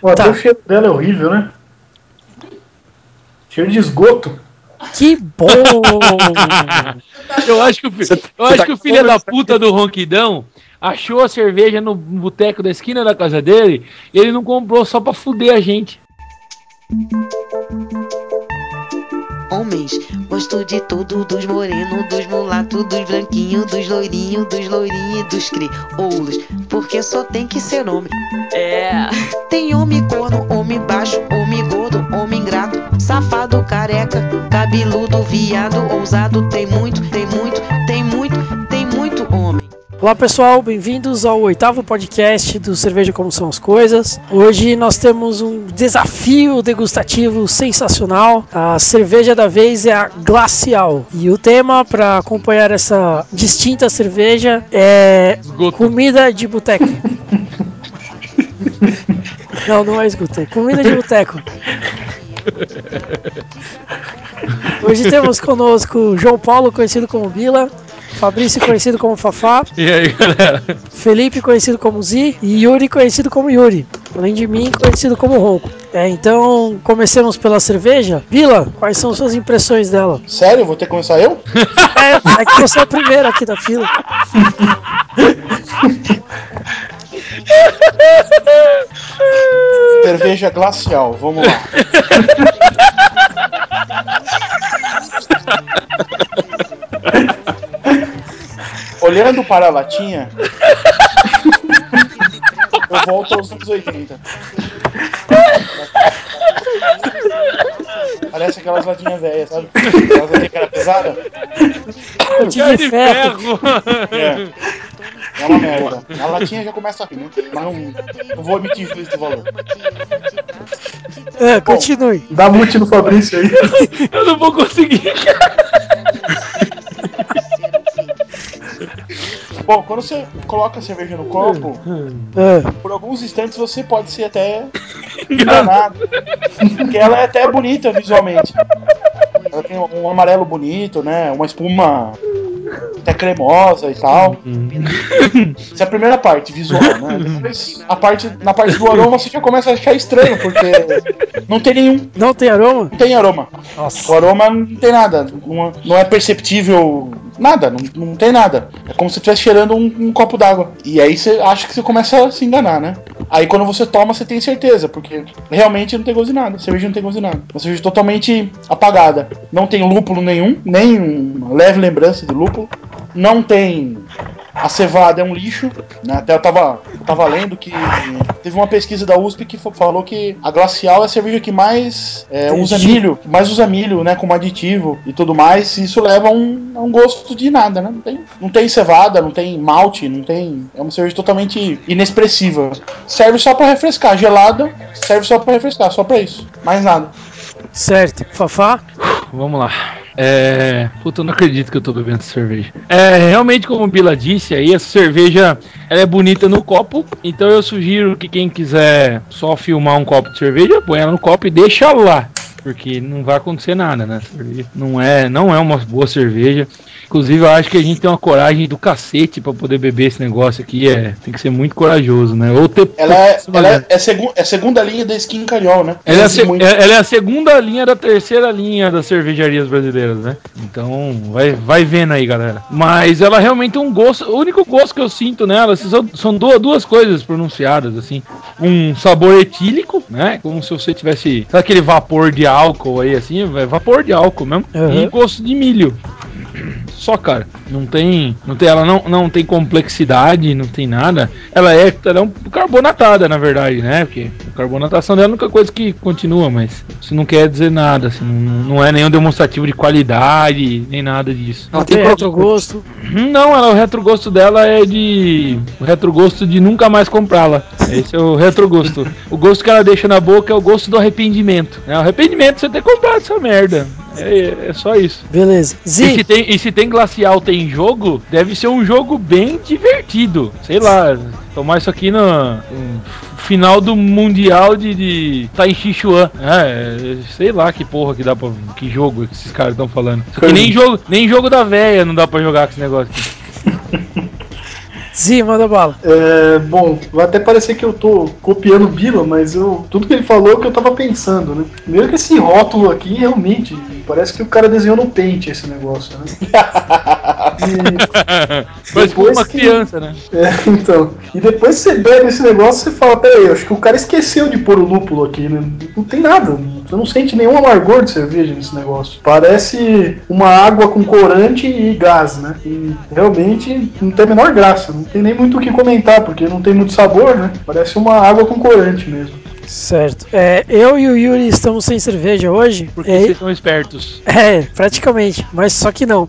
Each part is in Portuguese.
Pô, até tá. o cheiro dela é horrível, né? Cheiro de esgoto. Que bom! eu acho que o, eu acho tá que o filho da puta do Ronquidão achou a cerveja no boteco da esquina da casa dele e ele não comprou só pra fuder a gente. Homens, gosto de tudo, dos morenos, dos mulatos, dos branquinhos, dos loirinhos, dos loirinhos e dos crioulos, porque só tem que ser homem. É. Tem homem corno, homem baixo, homem gordo, homem ingrato, safado, careca, cabeludo, viado, ousado, tem muito, tem muito, tem muito, tem muito homem. Olá pessoal, bem-vindos ao oitavo podcast do Cerveja Como São as Coisas. Hoje nós temos um desafio degustativo sensacional. A cerveja da vez é a Glacial. E o tema para acompanhar essa distinta cerveja é Esgoto. comida de boteco. não, não é esgoto, é comida de boteco. Hoje temos conosco João Paulo, conhecido como Bila, Fabrício conhecido como Fafá. E aí, galera? Felipe conhecido como Zi e Yuri conhecido como Yuri. Além de mim, conhecido como Ronco. É, então comecemos pela cerveja. Vila, quais são suas impressões dela? Sério? Vou ter que começar eu? É, é que você é o primeiro aqui da fila. Cerveja glacial, vamos lá. Olhando para a latinha, eu volto aos anos 80. Parece aquelas latinhas velhas, sabe? Aquelas latinhas que era pesada. Latinha de ferro. É. É uma merda. A latinha já começa a rir, né? Mas não, não vou emitir juízo de valor. É, continue. Bom, dá mute no Fabrício aí. Eu não vou conseguir. Bom, quando você coloca a cerveja no copo, é. por alguns instantes você pode ser até enganado. porque ela é até bonita visualmente. Ela tem um amarelo bonito, né? Uma espuma até cremosa e tal. Essa é a primeira parte, visual, né? Depois, a parte, na parte do aroma você já começa a achar estranho, porque não tem nenhum. Não tem aroma? Não tem aroma. Nossa. O aroma não tem nada. Não, não é perceptível nada, não, não tem nada. É como se estivesse cheirando um, um copo d'água. E aí você acha que você começa a se enganar, né? Aí quando você toma, você tem certeza, porque realmente não tem gosto de nada. Cerveja não tem gosto de nada. Uma cerveja totalmente apagada. Não tem lúpulo nenhum, nem leve lembrança de lúpulo. Não tem a cevada é um lixo, né? Até eu tava, eu tava lendo que teve uma pesquisa da USP que falou que a glacial é a cerveja que mais é, usa milho, mais usa milho, né, como aditivo e tudo mais. E isso leva a um, a um gosto de nada, né? Não tem, não tem cevada, não tem malte, não tem. É uma cerveja totalmente inexpressiva. Serve só para refrescar, gelada, serve só para refrescar, só para isso. Mais nada. Certo. Fafá? Vamos lá. É. Puta, eu não acredito que eu tô bebendo cerveja. É, realmente, como o Bila disse aí, essa cerveja ela é bonita no copo. Então eu sugiro que quem quiser só filmar um copo de cerveja, põe ela no copo e deixa lá. Porque não vai acontecer nada, né? Não é, não é uma boa cerveja. Inclusive, eu acho que a gente tem uma coragem do cacete para poder beber esse negócio aqui. É, tem que ser muito corajoso, né? Ou ter. Ela é, ela é, é, segu é segunda linha da Skin Cariol, né? Ela é, muito... É, ela é, a segunda linha da terceira linha das cervejarias brasileiras, né? Então, vai, vai vendo aí, galera. Mas ela realmente tem um gosto. O único gosto que eu sinto nela assim, são, são duas, duas coisas pronunciadas, assim. Um sabor etílico, né? Como se você tivesse. Sabe aquele vapor de álcool aí, assim? É vapor de álcool mesmo. Uhum. E gosto de milho. Só, cara, não tem, não tem, ela não, não tem complexidade, não tem nada. Ela é, ela é um carbonatada, na verdade, né? Porque a carbonatação dela é a única coisa que continua, mas isso não quer dizer nada, assim, não, não é nenhum demonstrativo de qualidade, nem nada disso. Não, tem retrogosto? Uhum, não, ela, o retrogosto dela é de. O retrogosto de nunca mais comprá-la. Esse é o retrogosto. o gosto que ela deixa na boca é o gosto do arrependimento. É o arrependimento de você ter comprado essa merda. É, é só isso. Beleza. E se, tem, e se tem glacial, tem jogo, deve ser um jogo bem divertido. Sei lá, tomar isso aqui no, no final do Mundial de, de Taichichuan. É, sei lá que porra que dá pra. Que jogo que esses caras estão falando. nem jogo, nem jogo da véia não dá pra jogar com esse negócio aqui. Sim, manda bala. É, bom, vai até parecer que eu tô copiando o Bila, mas eu, tudo que ele falou é o que eu tava pensando, né? Primeiro que esse rótulo aqui, realmente, parece que o cara desenhou no Paint esse negócio, né? Mas depois uma que- criança, né? É, então. E depois você bebe esse negócio você fala, peraí, acho que o cara esqueceu de pôr o lúpulo aqui, né? Não tem nada. Você não sente nenhum amargor de cerveja nesse negócio. Parece uma água com corante e gás, né? E realmente não tem a menor graça. Não tem nem muito o que comentar, porque não tem muito sabor, né? Parece uma água com corante mesmo. Certo. É, eu e o Yuri estamos sem cerveja hoje. Porque É, vocês são espertos. é, praticamente, mas só que não.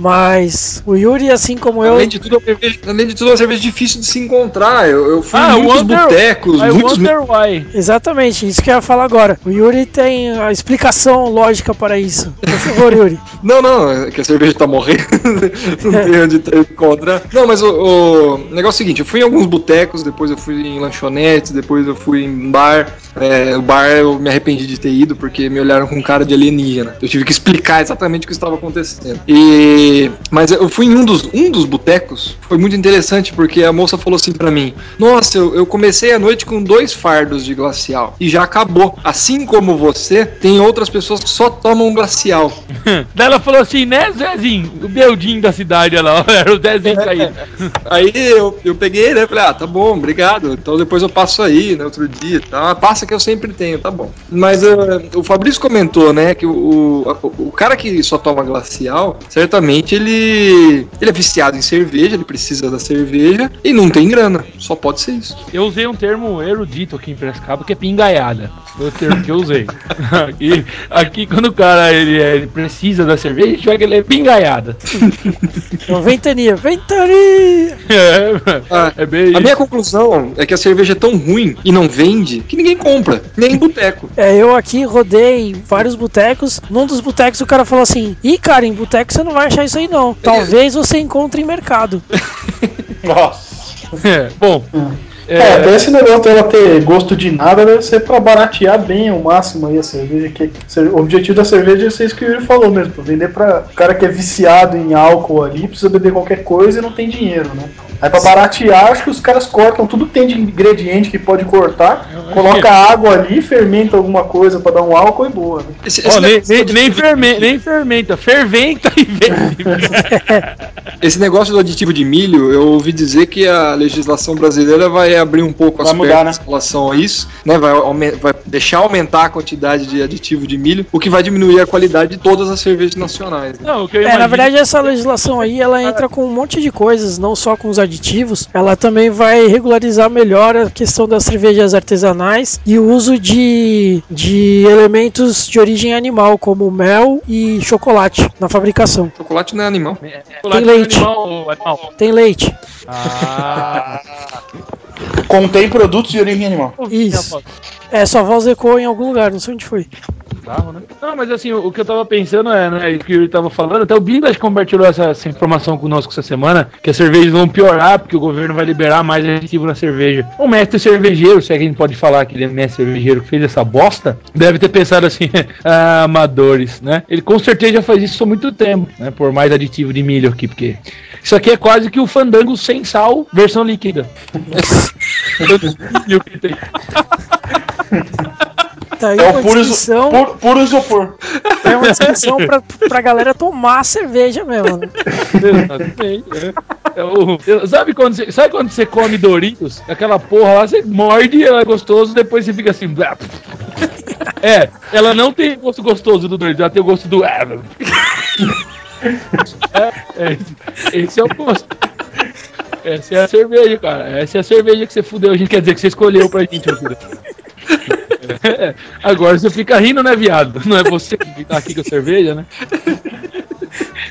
Mas o Yuri, assim como eu. Além de, tudo, é uma cerveja- além de tudo, é uma cerveja difícil de se encontrar. Eu, eu fui Ah, em muitos Wonder- botecos, I muitos. wonder why. Exatamente, isso que eu ia falar agora. O Yuri tem a explicação lógica para isso. Por favor, Yuri. Não, não, é que a cerveja tá morrendo. não tem onde ter- encontrar. Não, mas o, o negócio é o seguinte: eu fui em alguns botecos, depois eu fui em lanchonetes, depois eu fui em bar. É, o bar eu me arrependi de ter ido porque me olharam com cara de alienígena. Eu tive que explicar exatamente o que estava acontecendo. E mas eu fui em um dos um dos botecos. Foi muito interessante porque a moça falou assim pra mim: "Nossa, eu, eu comecei a noite com dois fardos de glacial e já acabou. Assim como você, tem outras pessoas que só tomam glacial." Daí ela falou assim, né, Zezinho? O Beldinho da cidade, lá, era o Zezinho caído. Aí eu, eu peguei, né? Falei, ah, tá bom, obrigado. Então depois eu passo aí, né? Outro dia, tá? Passa que eu sempre tenho, tá bom. Mas eh, o Fabrício comentou, né? Que o, o, o cara que só toma glacial, certamente ele, ele é viciado em cerveja, ele precisa da cerveja e não tem grana. Só pode ser isso. Eu usei um termo erudito aqui em Prescaba, que é pingaiada. Foi o termo que eu usei. Aqui, aqui quando o cara ele, é- ele precisa da cerveja, a gente vai que ele é pingaiada. Então, ventania, ventania! É, Ah, é bem A isso. minha conclusão é que a cerveja é tão ruim e não vende que ninguém compra, nem em boteco. É, eu aqui rodei vários botecos. Num dos botecos o cara falou assim: Ih, cara, em boteco você não vai achar isso aí não. Talvez você encontre em mercado. Nossa. É, bom, É, é, até esse negócio dela ter gosto de nada deve ser pra baratear bem ao máximo aí a cerveja. Que, o objetivo da cerveja é ser isso que o Yuri falou mesmo, pra vender pra o cara que é viciado em álcool ali, precisa beber qualquer coisa e não tem dinheiro, né? Aí pra baratear, acho que os caras cortam tudo que tem de ingrediente que pode cortar, coloca água ali, fermenta alguma coisa pra dar um álcool e boa. Né? Esse, esse nem, negócio nem, nem, aditivo- fermenta, nem fermenta, ferventa e vende. Esse negócio do aditivo de milho, eu ouvi dizer que a legislação brasileira vai abrir um pouco as Vai mudar, pernas né? em relação a isso, né? Vai, vai deixar aumentar a quantidade de aditivo de milho, o que vai diminuir a qualidade de todas as cervejas nacionais. né? Não, o que eu É, na imagino- verdade essa legislação aí ela entra com um monte de coisas, não só com os aditivos. Ela também vai regularizar melhor a questão das cervejas artesanais e o uso de, de elementos de origem animal, como mel e chocolate na fabricação. Chocolate não é animal. Chocolate tem leite. Animal, animal. Tem leite. Ah, Contém produtos de origem animal. Isso. É, sua voz ecoou em algum lugar, não sei onde foi. Né? Não, mas assim, o, o que eu tava pensando é, né, o que ele tava falando, até o Bindas compartilhou essa, essa informação conosco essa semana, que as cervejas vão piorar porque o governo vai liberar mais aditivo na cerveja. O mestre cervejeiro, se é que a gente pode falar que ele é mestre cervejeiro que fez essa bosta, deve ter pensado assim, ah, amadores, né? Ele com certeza já faz isso há muito tempo, né? Por mais aditivo de milho aqui, porque isso aqui é quase que o fandango sem sal, versão líquida. Tanto milho que tem. Tá aí É o puro, descrição, puro, puro isopor. é uma descrição pra, pra galera tomar cerveja mesmo. Né? É. É eu- sabe, quando você, sabe quando você come Doritos? Aquela porra lá, você morde, ela é gostoso, depois você fica assim. É, ela não tem gosto gostoso do Doritos, ela tem o gosto do. É, é, esse, esse é o gosto. Essa é a cerveja, cara. Essa é a cerveja que você fudeu. A gente quer dizer que você escolheu pra gente, meu filho. É, agora você fica rindo, né, viado? Não é você que tá aqui com a cerveja, né?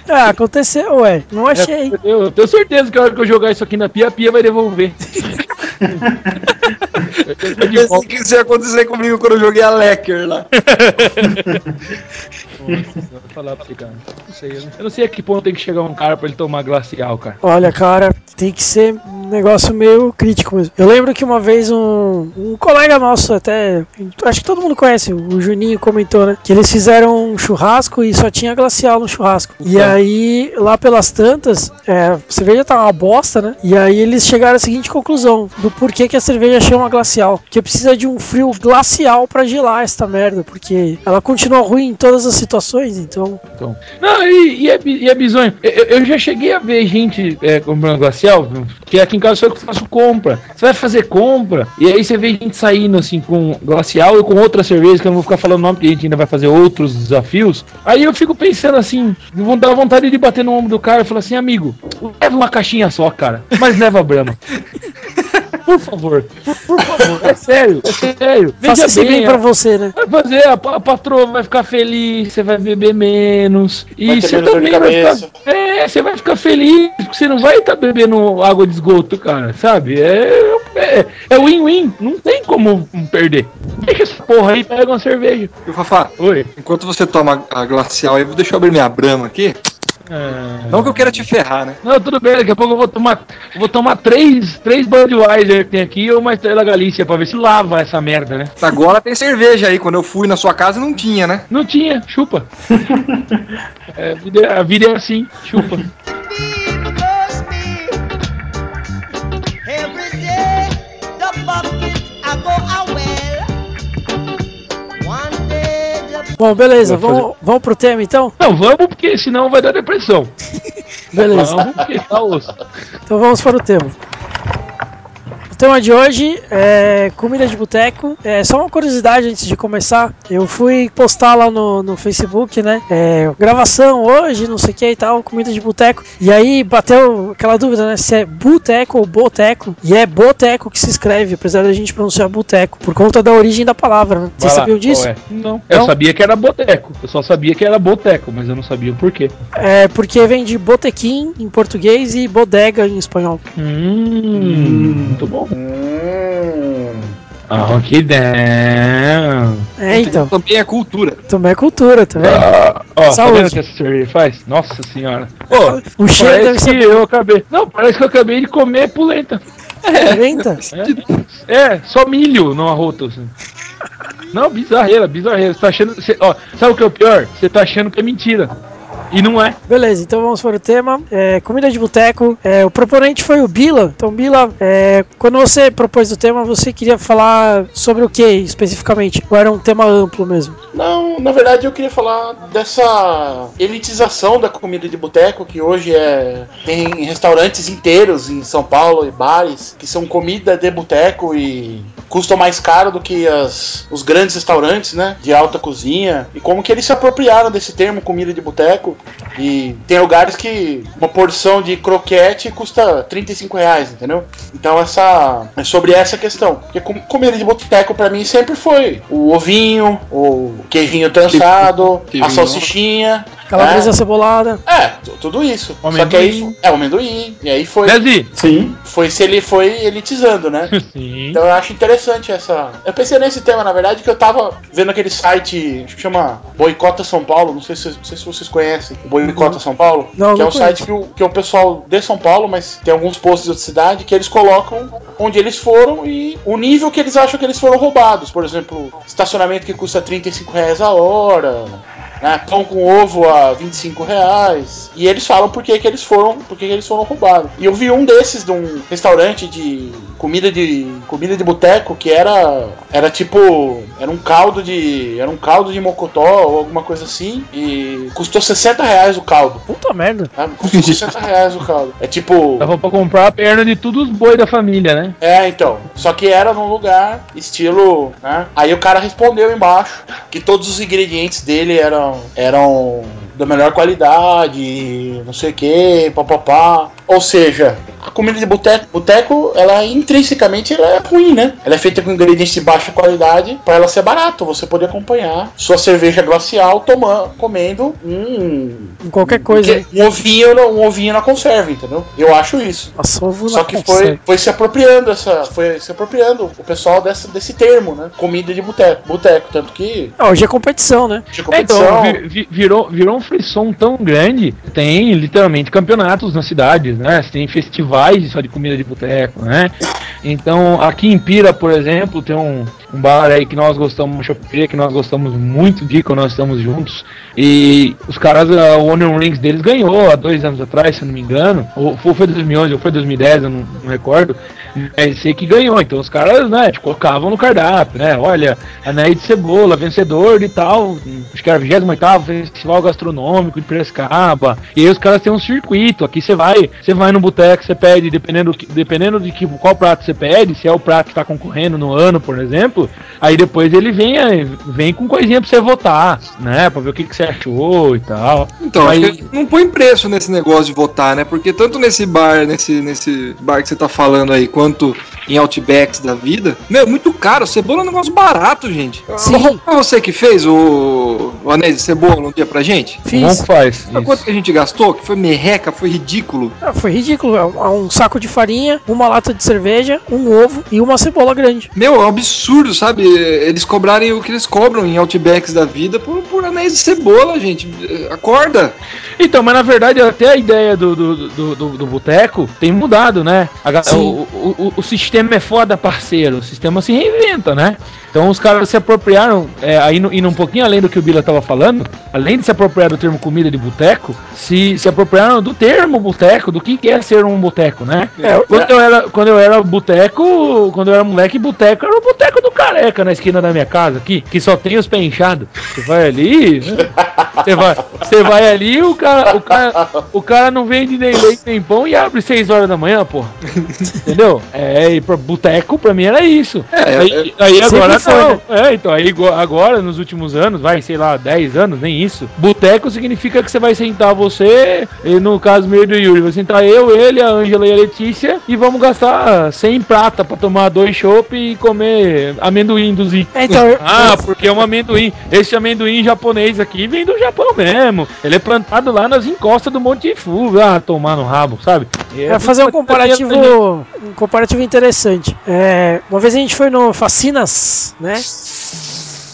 Ah, aconteceu, ué. Não achei. É, eu tenho certeza que a hora que eu jogar isso aqui na pia, a pia vai devolver. Eu pensei que isso ia acontecer comigo quando eu joguei a Lecker lá. Falar pra você, cara. Não sei, eu não- eu não sei a que ponto tem que chegar um cara pra ele tomar glacial, cara. Olha, cara, tem que ser um negócio meio crítico mesmo. Eu lembro que uma vez um, um colega nosso, até. Acho que todo mundo conhece, o Juninho comentou, né? Que eles fizeram um churrasco e só tinha glacial no churrasco. E aí, lá pelas tantas, é, a cerveja tá uma bosta, né? E aí eles chegaram à seguinte conclusão: do porquê que a cerveja chama glacial. Que precisa de um frio glacial pra gelar esta merda. Porque ela continua ruim em todas as situações, então. Então. Não, e, e é, e é bizonho. Eu, eu- já cheguei a ver gente é, comprando glacial, que aqui em casa sou eu que faço compra. Você vai fazer compra, e aí você vê gente saindo assim com glacial e com outra cerveja, que eu não vou ficar falando nome, porque a gente ainda vai fazer outros desafios. Aí eu fico pensando assim, vão dar vontade de bater no ombro do cara e falar assim, amigo, leva uma caixinha só, cara, mas leva a Brahma. Por favor, por, por favor, é sério, é sério. Faça esse bem pra você, né? Vai fazer, a, a patroa vai ficar feliz, você vai beber menos. E você também vai ficar. É, você vai ficar feliz, porque você não vai estar bebendo água de esgoto, cara, sabe? É. É é win-win, não tem como perder. Deixa essa porra aí, pega uma cerveja. E o Fafá, Oi. enquanto você toma a glacial aí, deixa eu abrir minha brama aqui. É... Não que eu queira te ferrar, né? Não, tudo bem, daqui a pouco eu vou tomar. eu Vou tomar três, três Budweiser que tem aqui ou uma Estrela Galícia pra ver se lava essa merda, né? Agora tem cerveja aí. Quando eu fui na sua casa não tinha, né? Não tinha, chupa. É, a vida é- a vida é assim, chupa. Bom, beleza, Vai fazer- vamos, vamos pro tema então? Não, vamos porque senão vai dar depressão. Beleza. Vamos porque tá osso. Então vamos para o tema. O tema de hoje é comida de boteco. É só uma curiosidade antes de começar. Eu fui postar lá no, no Facebook, né? é, gravação hoje, não sei o que e tal, comida de boteco. E aí bateu aquela dúvida, né? Se é boteco ou boteco. E é boteco que se escreve, apesar da gente pronunciar boteco, por conta da origem da palavra, né? Vocês sabiam disso? é? Não. Eu sabia que era boteco. Eu só sabia que era boteco, mas eu não sabia o porquê. É porque vem de botequim em português e bodega em espanhol. Hum, muito bom. Hum. Ah, que damn. É, então. Também é cultura. Também é cultura, tá vendo? Ah, ó, tá Saúde. o que essa cerveja faz? Nossa senhora. Pô, O cheiro deve parece que ser eu acabei. Não, parece que eu acabei de comer polenta. Eita. É, é só milho no arroto. Assim. Não, bizarreira, bizarreira. Você tá achando. Você, ó, sabe o que é o pior? Você tá achando que é mentira. E não é. Beleza, então vamos para o tema. É, comida de boteco. É, o proponente foi o Bila. Então, Bila, é, quando você propôs o tema, você queria falar sobre o que especificamente? Ou era um tema amplo mesmo? Não, na verdade eu queria falar dessa elitização da comida de boteco que hoje é tem restaurantes inteiros em São Paulo e bares que são comida de boteco e custam mais caro do que as, os grandes restaurantes, né, de alta cozinha e como que eles se apropriaram desse termo comida de boteco e tem lugares que uma porção de croquete custa 35 reais, entendeu? Então essa é sobre essa questão. Porque com- comida de boteco pra mim sempre foi o ovinho, o queijinho trançado, Queijinho. a salsichinha. Calabresa né? cebolada. É, tu- tudo isso. O Só que aí é o amendoim. E aí foi, Desi? Sim. foi se ele foi elitizando, né? Sim. Então eu acho interessante essa. Eu pensei nesse tema, na verdade, que eu tava vendo aquele site acho que chama Boicota São Paulo, não sei se, não sei se vocês conhecem Boicota São Paulo. Não, que é não um site que o, que é o pessoal de São Paulo, mas tem alguns posts de outra cidade que eles colocam onde eles foram e o nível que eles acham que eles foram roubados. Por exemplo, estacionamento que custa 35 reais a hora. Né, pão com ovo a 25 reais. E eles falam por que, que eles foram, por que, que eles foram roubados. E eu vi um desses de um restaurante de comida de comida de boteco que era era tipo era um caldo de era um caldo de mocotó ou alguma coisa assim e custou 60 reais o caldo. Puta merda. Sabe? Custou 60 reais o caldo. É tipo Dava pra comprar a perna de todos os boi da família, né? é, então. Só que era num lugar estilo, né? Aí o cara respondeu embaixo que todos os ingredientes dele eram eram da melhor qualidade, não sei o que, papapá. Ou seja, a comida de boteco, boteco, ela intrinsecamente ela é ruim, né? Ela é feita com ingredientes de baixa qualidade para ela ser barato, você poder acompanhar sua cerveja glacial tomando, comendo um, qualquer coisa. um ovinho, um ovinho na conserva, entendeu? Eu acho isso. Nossa, ovo Só na que foi, conserva. foi se apropriando essa, foi se apropriando o pessoal dessa, desse termo, né? Comida de boteco, boteco, tanto que Ah, hoje é competição, né? de É, competição. Então, vi- vi- virou, virou um frisson tão grande. Tem literalmente campeonatos nas cidades, né? Tem festivais só de comida de boteco, né? Então, aqui em Pira, por exemplo, tem um, um bar aí que nós gostamos, choperia que nós gostamos muito de quando nós estamos juntos. E os caras, a Onion Rings deles ganhou há dois anos atrás, se eu não me engano. Ou foi 2011 ou foi 2010, eu não, não recordo. Mas sei que ganhou. Então os caras, né, tipo, colocavam no cardápio, né? Olha, Anéis de Cebola, vencedor de tal, acho que era 28 Festival Gastronômico de Piracicaba. E aí os caras têm um circuito. Aqui você vai, você vai no boteco, você pede, dependendo, dependendo de que, qual prato você pede, se é o prato que tá concorrendo no ano, por exemplo, aí depois ele vem, vem com coisinha pra você votar, né? Pra ver o que, que você achou e tal. Então, Aí- não põe preço nesse negócio de votar, né? Porque tanto nesse bar, nesse, nesse bar que você tá falando aí, quanto em Outbacks da vida, meu, é muito caro. Cebola é um negócio barato, gente. Sim. Foi você que fez o, o anéis de cebola um dia pra gente? Fiz. que faz? Sabe Isso. quanto que a gente gastou? Que foi merreca, foi ridículo. Ah, foi ridículo. É um, um saco de farinha, uma lata de cerveja, um ovo e uma cebola grande. Meu, é um absurdo, sabe? Eles cobrarem o que eles cobram em Outbacks da vida por, por anéis de cebola, gente. Acorda. Então, mas na verdade até a ideia do, do, do, do, do boteco tem mudado, né? A o, o, o sistema é foda, parceiro. O sistema se reinventa, né? Então os caras se apropriaram, é, aí indo, um pouquinho além do que o Bila tava falando, além de se apropriar do termo comida de boteco, se, se apropriaram do termo boteco, do que que é ser um boteco, né? É, Quando eu era, quando eu era boteco, quando eu era moleque, boteco era o boteco do careca na esquina da minha casa aqui, que só tem os pés inchados. Você vai ali, né? Você vai, você vai ali, o cara, o cara, o cara não vende nem leite nem pão e abre 6 horas da manhã, porra. Entendeu? É, e pra boteco pra mim era isso. É, aí, aí Sempre agora não. É, então aí go- agora nos últimos anos, vai, sei lá, 10 anos, nem isso. Boteco significa que você vai sentar você, e no caso meio do Yuri, vai sentar eu, ele, a Ângela e a Letícia e vamos gastar 100 prata pra tomar dois chopp e comer amendoim do Zico. É, então, Ah, porque é um amendoim. Esse amendoim japonês aqui vem do Japão mesmo. Ele é plantado lá nas encostas do Monte Fu. Ah, tomar no rabo, sabe? É fazer um comparativo, um comparativo interessante. É, uma vez a gente foi no Facinas, né?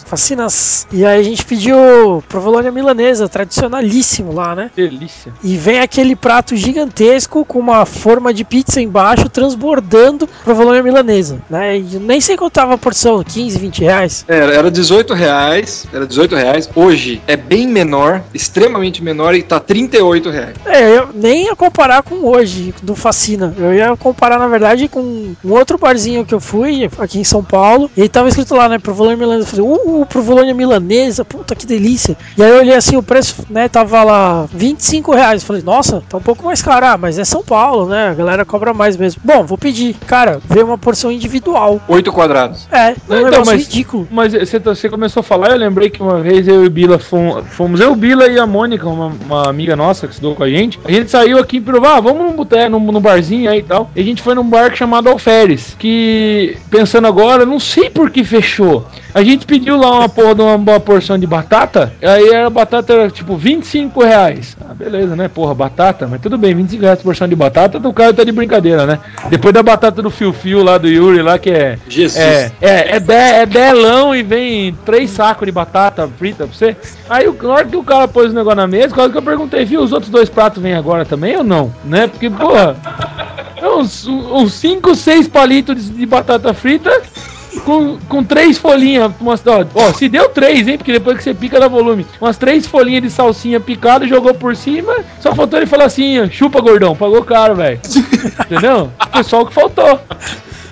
Facinas. E aí a gente pediu provolone milanesa, tradicionalíssimo lá, né? Delícia. E vem aquele prato gigantesco com uma forma de pizza embaixo, transbordando provolone milanesa, né? E nem sei quanto tava a porção, 15, 20 reais. Era, era 18 reais. Era 18 reais. Hoje é bem menor, extremamente menor e tá 38 reais. É, eu nem ia comparar com hoje, do Fascina. Eu ia comparar, na verdade, com um outro barzinho que eu fui, aqui em São Paulo. E aí tava escrito lá, né, provolone milanesa. Eu falei, uh, provolone milanesa, puta que delícia. E aí eu olhei assim, o preço, né, tava lá 25 reais. Falei, nossa, tá um pouco mais caro. Ah, mas é São Paulo, né, a galera cobra mais mesmo. Bom, vou pedir. Cara, veio uma porção individual. 8 quadrados. É, um Então, negócio mas- ridículo. Mas você, tá- você começou a falar, eu lembrei que uma vez eu e o Bila fomos, fomos eu, o Bila e a Mônica, uma, uma amiga nossa que estudou com a gente. A gente saiu aqui e falou, ah, vamos num boteco, num, num barzinho aí e tal. E a gente foi num bar chamado Alferes, que, pensando agora, não sei por que fechou. A gente pediu lá uma porra de uma boa porção de batata, aí a batata era tipo 25 reais. Ah, beleza, né? Porra, batata, mas tudo bem, 25 reais porção de batata, o cara tá de brincadeira, né? Depois da batata do fio-fio lá do Yuri lá, que é. Jesus. É, é, é, de, é delão e vem três sacos de batata frita pra você. Aí, o- na hora que o cara pôs o negócio na mesa, quase que eu perguntei, viu, os outros dois pratos vêm agora também ou não? Né? Porque, porra, é uns, uns cinco, seis palitos de, de batata frita com, com três folhinhas. Umas, ó, ó, se deu três, hein? Porque depois que você pica dá volume. Umas três folhinhas de salsinha picada, jogou por cima. Só faltou ele falar assim: ó, chupa, gordão, pagou caro, velho. Entendeu? Foi só o que faltou.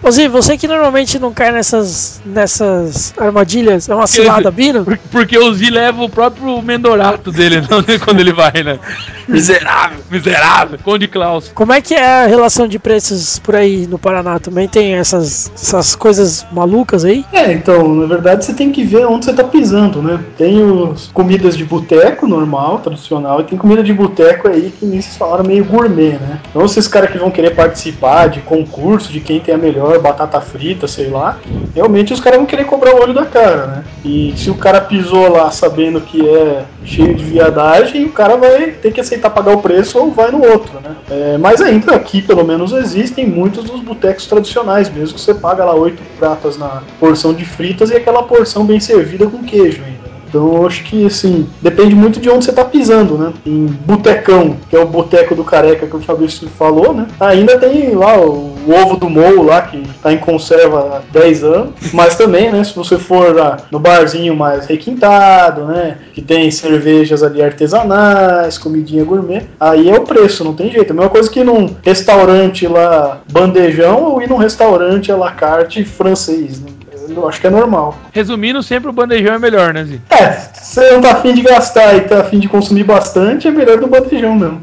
Ô Zi, você que normalmente não cai nessas, nessas armadilhas, é uma cilada, Bino? Por- Porque o Z leva o próprio mendorato dele não, quando ele vai, né? Miserável, miserável. Conde Klaus. Como é que é a relação de preços por aí no Paraná? Também tem essas, essas coisas malucas aí? É, então, na verdade você tem que ver onde você tá pisando, né? Tem os comidas de boteco normal, tradicional, e tem comida de boteco aí que nem vocês falaram meio gourmet, né? Então esses caras que vão querer participar de concurso de quem tem a melhor batata frita, sei lá, realmente os caras vão querer cobrar o olho da cara, né? E se o cara pisou lá sabendo que é cheio de viadagem, o cara vai ter que aceitar pagar o preço ou vai no outro, né? É, mas ainda aqui, pelo menos, existem muitos dos botecos tradicionais mesmo, que você paga lá oito pratas na porção de fritas e aquela porção bem servida com queijo ainda. Então acho que assim, depende muito de onde você tá pisando, né? Em Botecão, que é o boteco do careca que o Fabrício falou, né? Ainda tem lá o, o ovo do Mou lá, que tá em conserva há 10 anos. Mas também, né, se você for lá no barzinho mais requintado, né? Que tem cervejas ali artesanais, comidinha gourmet, aí é o preço, não tem jeito. A mesma coisa que num restaurante lá bandejão ou ir num restaurante à la carte francês, né? Eu acho que é normal. Resumindo, sempre o bandejão é melhor, né, Zi? É, se você não tá afim de gastar e tá afim de consumir bastante, é melhor do bandejão mesmo.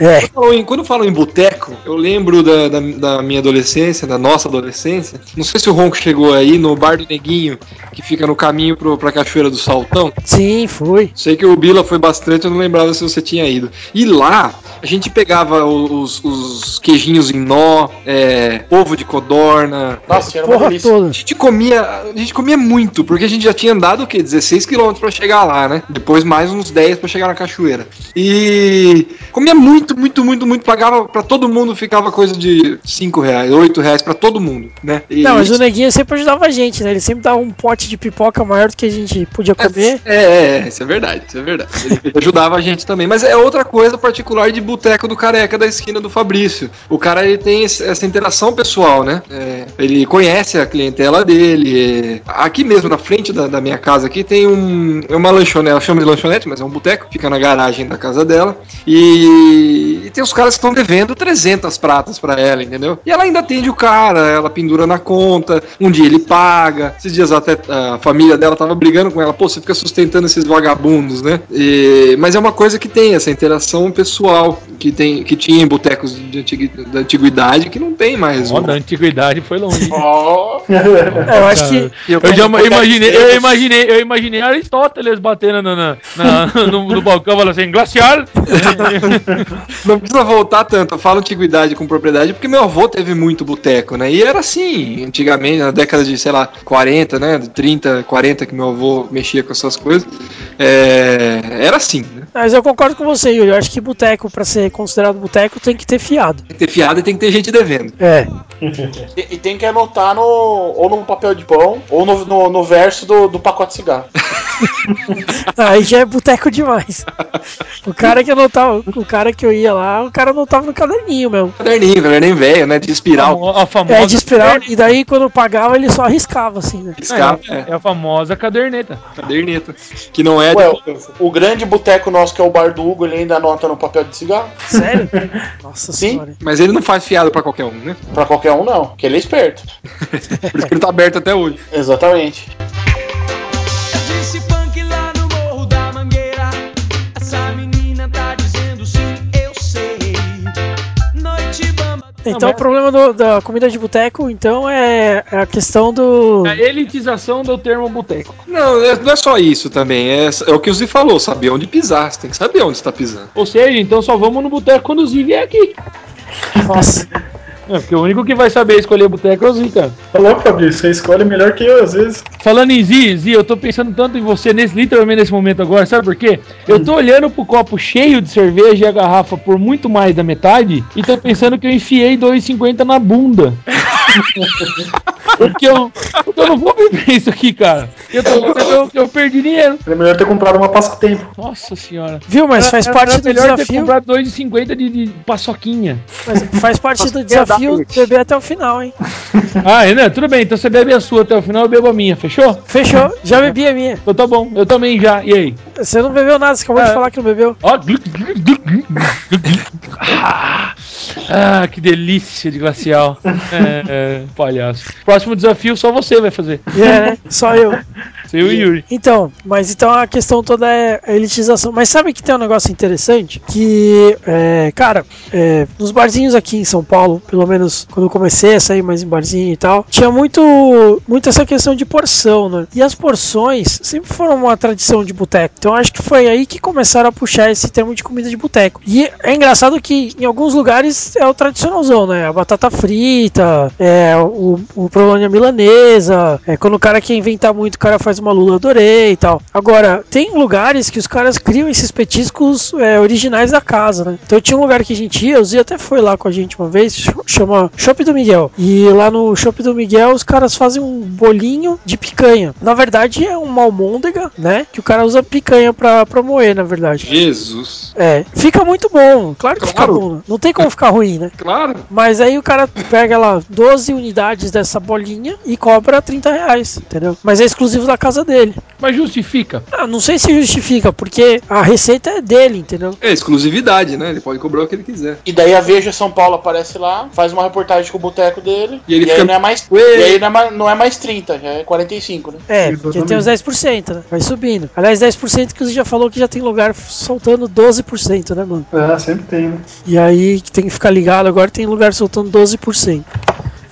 É. Quando eu falo em- boteco, eu lembro da, da, da minha adolescência, da nossa adolescência. Não sei se o Ronco chegou aí no Bar do Neguinho, que fica no caminho pro, pra Cachoeira do Saltão. Sim, foi. Sei que o Bila foi bastante, eu não lembrava se você tinha ido. E lá, a gente pegava os, os queijinhos em nó, é, ovo de codorna. Nossa, era uma delícia. toda. A gente comia, a gente comia muito, porque a gente já tinha andado o quê? 16 km pra chegar lá, né? Depois mais uns 10 pra chegar na cachoeira. E comia muito, muito, muito, muito, pagava pra todo mundo, ficava coisa de 5 reais, 8 reais pra todo mundo, né? E Não, mas o Neguinho sempre ajudava a gente, né? Ele sempre dava um pote de pipoca maior do que a gente podia comer. É, é, é, isso é verdade, isso é verdade. Ele ajudava a gente também. Mas é outra coisa particular de boteco do careca da esquina do Fabrício. O cara ele tem essa interação pessoal, né? É, ele conhece a clientela dele. é. Aqui mesmo, na frente da, da minha casa, aqui tem um, é uma lanchonete, ela chama de lanchonete, mas é um boteco, fica na garagem da casa dela. E, e tem os caras que estão devendo 300 pratas pra ela, entendeu? E ela ainda atende o cara, ela pendura na conta, um dia ele paga. Esses dias até a família dela tava brigando com ela, pô, você fica sustentando esses vagabundos, né? E- mas é uma coisa que tem, essa interação pessoal que, tem, que tinha em botecos de antigui- da antiguidade que não tem mais. Ó, da antiguidade foi longe. Ó, É, eu acho que. Eu- Eu já imaginei, eu imaginei, eu imaginei Aristóteles batendo na, na- na- no, no balcão falando assim, glaciar. Não precisa voltar tanto, eu falo antiguidade com propriedade, porque meu avô teve muito boteco, né? E era assim, antigamente, na década de, sei lá, 40, né? De 30, 40 que meu avô mexia com essas coisas. É, era assim, né? Mas eu concordo com você, Yuri. Eu acho que boteco, pra ser considerado boteco, tem que ter fiado. Tem que ter fiado e tem que ter gente devendo. É. e, e tem que anotar no, ou no papel de pão ou no, no, no verso do, do pacote de cigarro. Aí já é boteco demais. O cara que anotava, o cara que eu ia lá, o cara anotava no caderninho mesmo. Caderninho, caderninho velho, né? De espiral. A famosa É de espiral, e daí quando eu pagava ele só arriscava, assim, né? Escapa, É, é, é a famosa caderneta. caderneta. Que não é de Ué, cobrança. o grande boteco nosso, que é o bar do Hugo, ele ainda anota no papel de cigarro. Sério? Nossa Sim. senhora. Mas ele não faz fiado pra qualquer um, né? Pra qualquer um, não, que ele é esperto. Por isso que ele tá aberto até hoje. Exatamente. Então mas- o problema do- da comida de boteco, então, é a questão do. A elitização do termo boteco. Não, é- não é só isso também. É, é o que o Zi falou, saber onde pisar. Você tem que saber onde você tá pisando. Ou seja, então só vamos no boteco quando o Zi vier aqui. Nossa. É, porque o único que vai saber escolher boteco é o Zi, cara. Tá louco, Fabrício? Você escolhe melhor que eu, às vezes. Falando em Zi, Zi, eu tô pensando tanto em você nesse, literalmente nesse momento agora, sabe por quê? Eu tô olhando pro copo cheio de cerveja e a garrafa por muito mais da metade e tô pensando que eu enfiei 2,50 na bunda. Porque, eu, porque eu não vou beber isso aqui, cara. Eu, tô, eu, eu perdi dinheiro. É melhor ter comprado uma passatempo. Nossa senhora. Viu? Mas faz Era- parte era do melhor ter desafio. comprado 2,50 de, de paçoquinha. Mas faz parte do desafio beber até o final, hein? Ah, né? Tudo bem, então você bebe a sua até o final, eu bebo a minha, fechou? Fechou? Já bebi a minha. Então tá bom, eu também já. E aí? Você não bebeu nada, você acabou de É. falar que não bebeu. Ó. Ah, Ah, que delícia de glacial. É, é, palhaço. Próximo desafio só você vai fazer. É, né? Só eu. Você e o Yuri. Então, mas então a questão toda é a elitização. Mas sabe que tem um negócio interessante? Que, é, cara, é, nos barzinhos aqui em São Paulo, pelo menos quando eu comecei a sair mais em barzinho e tal, tinha muito, muito essa questão de porção, né? E as porções sempre foram uma tradição de boteco. Então acho que foi aí que começaram a puxar esse termo de comida de boteco. E é engraçado que em alguns lugares é o tradicionalzão, né? A batata frita, é o, o provolone milanesa, é quando o cara quer inventar muito, o cara faz uma lula adorei e tal. Agora, tem lugares que os caras criam esses petiscos é, originais da casa, né? Então tinha um lugar que a gente ia, o Zia até foi lá com a gente uma vez, ch- chama Shop do Miguel. E lá no Shop do Miguel os caras fazem um bolinho de picanha. Na verdade é uma almôndega, né? Que o cara usa picanha pra, pra moer, na verdade. Jesus. É, fica muito bom, claro que fica Claro. bom. né? Não tem como ficar ruim, né? Claro. Mas aí o cara pega lá 12 unidades dessa bolinha e cobra 30 reais, entendeu? Mas é exclusivo da casa dele. Mas justifica. Ah, não sei se justifica, porque a receita é dele, entendeu? É exclusividade, né? Ele pode cobrar o que ele quiser. E daí a Veja São Paulo aparece lá, faz uma reportagem com o boteco dele. E ele aí fica- não é mais. Ué. E aí não é mais, não é mais 30, já é 45, né? É, porque tem os 10%, né? Vai subindo. Aliás, 10% que você já falou que já tem lugar soltando 12%, né, mano? É, sempre tem, né? E aí que tem que ficar ligado, agora tem lugar soltando 12%.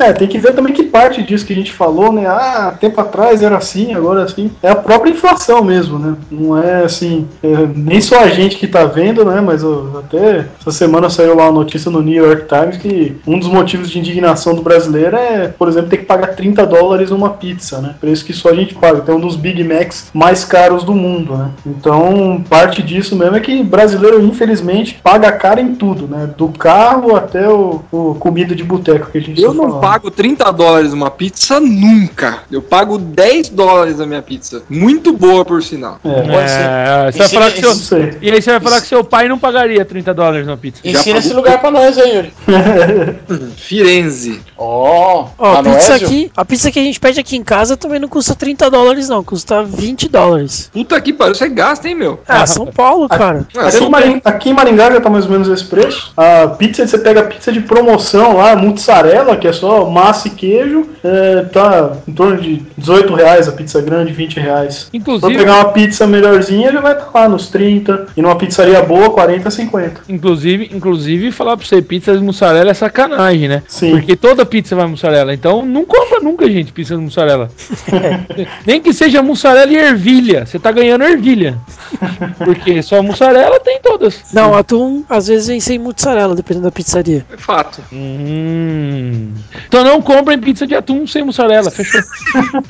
É, tem que ver também que parte disso que a gente falou, né? Ah, tempo atrás era assim, agora é assim. É a própria inflação mesmo, né? Não é assim, é, nem só a gente que tá vendo, né? Mas ó, até essa semana saiu lá uma notícia no New York Times que um dos motivos de indignação do brasileiro é, por exemplo, ter que pagar 30 dólares numa pizza, né? Preço que só a gente paga. Tem um dos Big Macs mais caros do mundo, né? Então, parte disso mesmo é que brasileiro, infelizmente, paga caro em tudo, né? Do carro até o, o comida de boteco que a gente Eu tá não falando. Pago 30 dólares uma pizza nunca. Eu pago 10 dólares a minha pizza. Muito boa, por sinal. É, Pode ser. É, você vai falar que seu, e aí você vai falar que seu pai não pagaria 30 dólares na pizza. Ensina esse lugar pra nós aí, Yuri. Firenze. Ó, Ó, a pizza aqui, a pizza que a gente pede aqui em casa também não custa 30 dólares, não, custa 20 dólares. Puta que pariu, você gasta, hein, meu? Ah, São Paulo, cara. Ah, Aqui, São em Maringá, aqui em Maringá já tá mais ou menos esse preço. A pizza, você pega a pizza de promoção lá, mussarela, que é só massa e queijo, é, tá em torno de 18 reais a pizza grande, 20 reais. Se Inclusive, pegar uma pizza melhorzinha, já vai estar lá nos 30. E numa pizzaria boa, 40, 50. inclusive, inclusive, falar pra você, pizza de mussarela é sacanagem, né? Sim. Porque toda pizza vai mussarela. Então não compra nunca, gente, pizza de mussarela. Nem que seja mussarela e ervilha. Você tá ganhando ervilha. Porque só mussarela tem todas. Não, atum às vezes vem sem mussarela, dependendo da pizzaria. É fato. Hum. Então não comprem pizza de atum sem mussarela, fechou.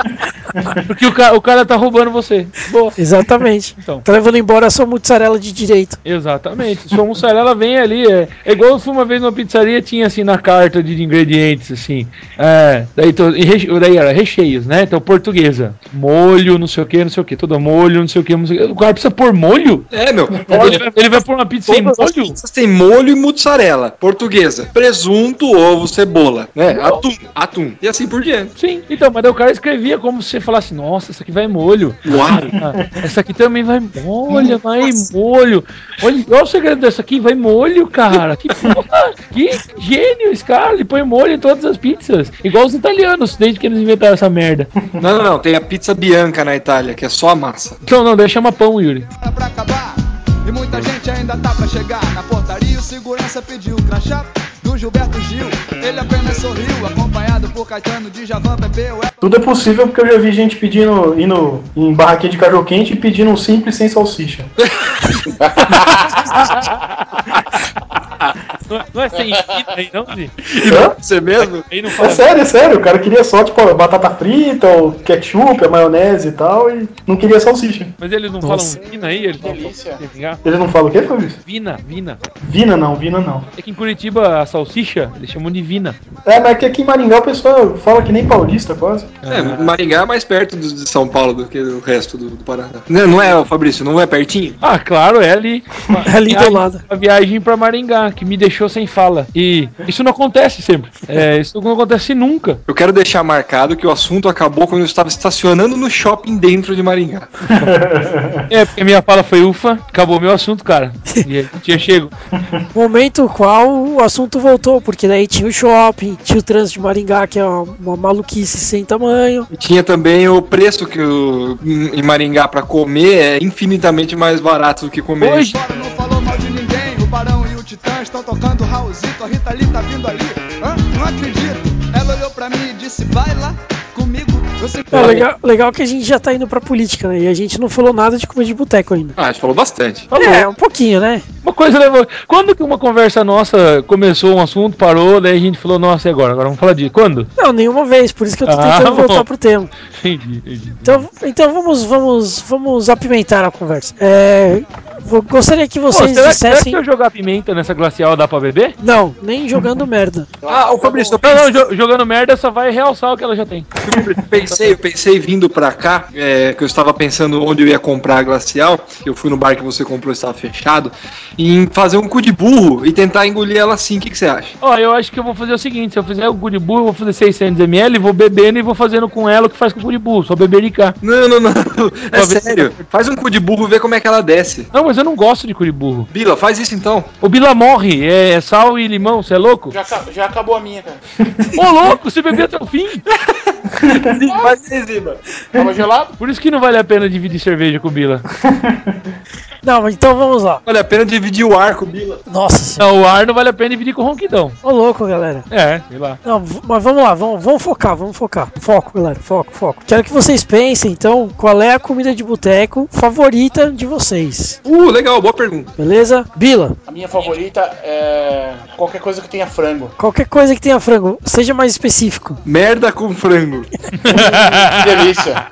Porque o, ca- o cara tá roubando você. Boa. Exatamente. Então. Tá levando embora a sua mussarela de direito. Exatamente. Sua mussarela vem ali. É, é igual eu fui uma vez numa pizzaria, tinha assim na carta de ingredientes, assim. É, daí, e reche- daí era recheios, né? Então portuguesa. Molho, não sei o que, não sei o que. Toda molho, não sei o que. Não sei o que. O cara precisa pôr molho? É, meu. Ele vai, ele vai pôr uma pizza sem molho? têm molho e mussarela. Portuguesa. Presunto, ovo, cebola. Né? Atum. Atum. E assim por diante. Sim. Então, mas daí o cara escrevia como se você falasse, nossa, essa aqui vai molho. Uau. Ah, essa aqui também vai molho, vai molho. Olha, olha o segredo dessa aqui, vai molho, cara. Que porra, que gênio esse cara. Ele põe molho em todas as pizzas. Igual os italianos, desde que eles inventaram essa merda. Não, não, não. Tem a pizza bianca na Itália, que é só a massa. Então, não, deixa chama pão, Yuri. Pra acabar. E muita gente ainda tá pra chegar. Na portaria o segurança pediu crachá do Gilberto Gil. Ele apenas sorriu, acompanhado por Caetano de Javan, bebeu. Tudo é possível porque eu já vi gente pedindo, indo em barraquinha de cachorro quente e pedindo um simples sem salsicha. Não, é- não é sem esquina aí, não, Zi? Hã? Você mesmo? Aí não É sério, é sério. O cara queria só, tipo, a batata frita, o ketchup, a maionese e tal, e não queria salsicha. Mas eles não Nossa. falam vina aí? Eles falam Delícia. Vina, Ele não fala o quê, Fabrício? vina, vina. Vina não, Vina não. É que em Curitiba a salsicha eles chamam de vina. É, mas é que aqui em Maringá o pessoal fala que nem paulista, quase. É, Maringá é mais perto de São Paulo do que o resto do, do Paraná. Não, não é, Fabrício? Não é pertinho? Ah, claro, é ali. É ali do lado. Uma viagem pra Maringá, que me deixou sem fala. E isso não acontece sempre. É, isso não acontece nunca. Eu quero deixar marcado que o assunto acabou quando eu estava estacionando no shopping dentro de Maringá. É, porque minha fala foi ufa, acabou meu assunto, cara. E aí tinha chego. Momento qual o assunto voltou, porque daí tinha o shopping, tinha o trânsito de Maringá, que é uma, uma maluquice sem tamanho. E tinha também o preço que o, em em Maringá para comer é infinitamente mais barato do que comer. Hoje, O Barão e o Titã estão tocando Raulzito. A Rita Lee tá vindo ali. Hã? Não acredito. Ela olhou pra mim e disse: Vai lá comigo. Você É, legal, legal que a gente já tá indo pra política, né? E a gente não falou nada de comida de boteco ainda. Ah, a gente falou bastante. É, um pouquinho, né? uma coisa levou. Quando que uma conversa nossa começou um assunto, parou, daí a gente falou, nossa, e agora? Agora vamos falar de. Quando? Não, nenhuma vez, por isso que eu tô Ah, tentando bom. voltar pro tema. Entendi, entendi. Então, então vamos, vamos, vamos apimentar a conversa. É, vou- gostaria que Pô, vocês será, será que dissessem. se eu jogar pimenta nessa glacial dá pra beber? Não, nem jogando merda. Ah, o Fabrício, eu Não, não, jo- jogando merda só vai realçar o que ela já tem. Pensei, eu pensei vindo pra cá, é, que eu estava pensando onde eu ia comprar a glacial, eu fui no bar que você comprou estava fechado, em fazer um cu de burro e tentar engolir ela assim. O que, que você acha? Ó, eu acho que eu vou fazer o seguinte: se eu fizer o Guribu, eu vou fazer 600ml, vou bebendo e vou fazendo com ela o que faz com o Guribu, só bebericar. Não, não, não. É sério. Faz um cu de burro e vê como é que ela desce. Não, mas eu não gosto de Curiburro. Bila, faz isso então. O Bila morre, é, é sal e limão, você é louco? Já, já acabou a minha, cara. Ô, louco, você bebeu até o fim. Ziba. Tava gelado? Por isso que não vale a pena dividir cerveja com o Bila. Não, mas então vamos lá. Vale a pena dividir o arco, Bila. Nossa senhora. Não, o ar não vale a pena dividir com o ronquidão. Ô louco, galera. É, sei lá. Não, mas vamos lá, vamos, vamos focar, vamos focar. Foco, galera, foco, foco. Quero que vocês pensem, então, qual é a comida de boteco favorita de vocês. Uh, legal, boa pergunta. Beleza? Bila, A minha favorita é qualquer coisa que tenha frango. qualquer coisa que tenha frango, seja mais específico. Merda com frango. Que delícia.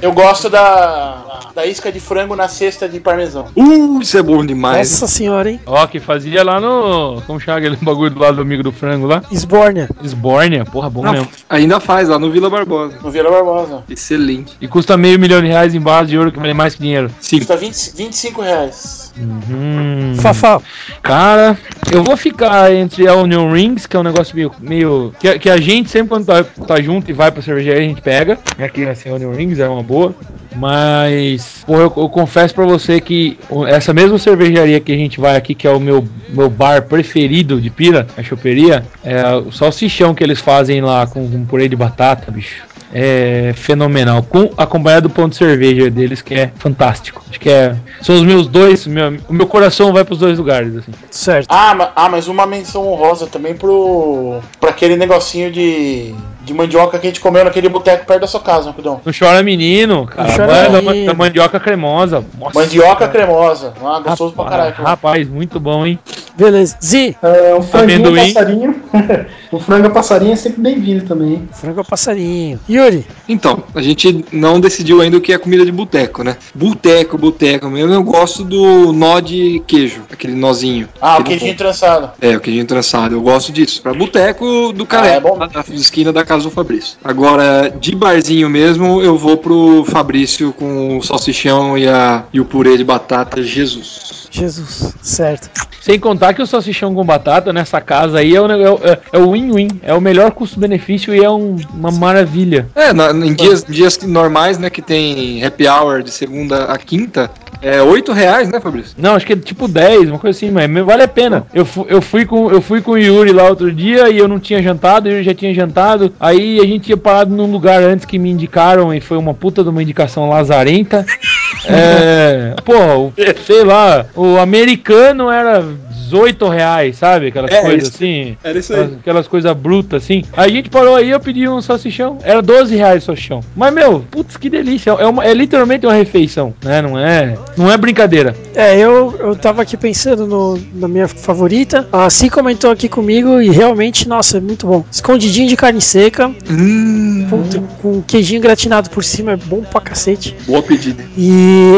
Eu gosto da, da isca de frango na cesta de parmesão. Uh, isso é bom demais. Nossa senhora, hein? Ó, que fazia lá no. Como chama aquele bagulho do lado do amigo do frango lá? Esbórnia. Esbórnia, porra, bom Ah, mesmo. ainda faz lá no Vila Barbosa. No Vila Barbosa. Excelente. E custa meio milhão de reais em base de ouro que vale mais que dinheiro. Sim. Custa 20, 25 reais. Hum. Fafá, Cara, eu vou ficar entre a Onion Rings, que é um negócio meio. meio que, a- que a gente sempre quando tá, tá junto e vai pra cervejaria a gente pega. Aqui assim, Onion Rings é uma boa. Mas, pô, eu, eu confesso pra você que essa mesma cervejaria que a gente vai aqui, que é o meu, meu bar preferido de pira, a choperia, é o salsichão que eles fazem lá com, com purê de batata, bicho. É fenomenal. Com acompanhado do pão de cerveja deles, que é fantástico. Acho que é. São os meus dois. Meu, o meu coração vai pros dois lugares, assim. certo. Ah, ah, mas uma menção honrosa também pro. pra aquele negocinho de. De mandioca que a gente comeu naquele boteco perto da sua casa, Rapidão. Não chora menino, cara. Não chora da, menino. da mandioca cremosa. Nossa, Mandioca cara. cremosa. Ah, gostoso pra Rapaz, caralho. rapaz, muito bom, hein? Beleza. Zi, É, um franguinho Amendoim. passarinho. o frango a passarinho é sempre bem-vindo também. frango a passarinho. Yuri, Então, a gente não decidiu ainda o que é comida de boteco, né? Boteco, boteco mesmo, eu gosto do nó de queijo, aquele nozinho. Ah, o queijinho trançado. É, o queijinho trançado, eu gosto disso. Pra boteco do Ah, Caré, é bom. da esquina da casa do Fabrício. Agora, de barzinho mesmo, eu vou pro Fabrício com o salsichão e, a, e o purê de batata Jesus. Jesus, certo. Sem contar que o salsichão com batata nessa casa aí é o é, é o win-win. É o melhor custo-benefício e é um- uma maravilha. É, na- em dias, dias normais, né, que tem happy hour de segunda a quinta, é 8 reais, né, Fabrício? Não, acho que é tipo 10, uma coisa assim, mas vale a pena. Eu, fu- eu, fui com, eu fui com o Yuri lá outro dia e eu não tinha jantado, Yuri já tinha jantado. Aí a gente tinha parado num lugar antes que me indicaram e foi uma puta de uma indicação lazarenta. É, pô, sei lá, o americano era 18 reais, sabe? Aquelas É, coisas isso. assim. Era isso Aquelas, aquelas coisas brutas assim. Aí a gente parou aí eu pedi um salsichão. Era 12 reais o salsichão. Mas, meu, putz, que delícia. É, uma, é literalmente uma refeição, né? Não é, não é brincadeira. É, eu, eu tava aqui pensando no, na minha favorita. A Si comentou aqui comigo e realmente, nossa, é muito bom. Escondidinho de carne seca, Hum, puta, com queijinho gratinado por cima, é bom pra cacete. boa pedida. E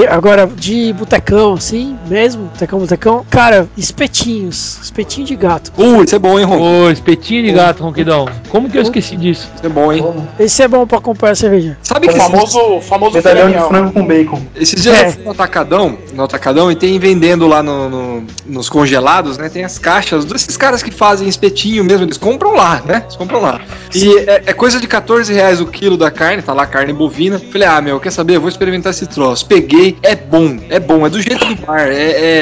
agora, de botecão, assim, mesmo, botecão, botecão, cara, espetinho espetinhos. Espetinho de gato. Uh, isso é bom, hein, Ron? Ô, espetinho de gato, Ronquidão. Como que eu esqueci disso? Isso é bom, hein? Esse é bom pra acompanhar a cerveja. Sabe O que famoso, o famoso Medalhão de frango com bacon. Esses dias É. eu fui no Atacadão, no Atacadão, e tem vendendo lá no- no- nos congelados, né? Tem as caixas desses caras que fazem espetinho mesmo, eles compram lá, né? Eles compram lá. E é, é coisa de 14 reais o quilo da carne, tá lá carne bovina. Falei, ah, meu, quer saber? Eu vou experimentar esse troço. Peguei, é bom, é bom, é do jeito do bar. É,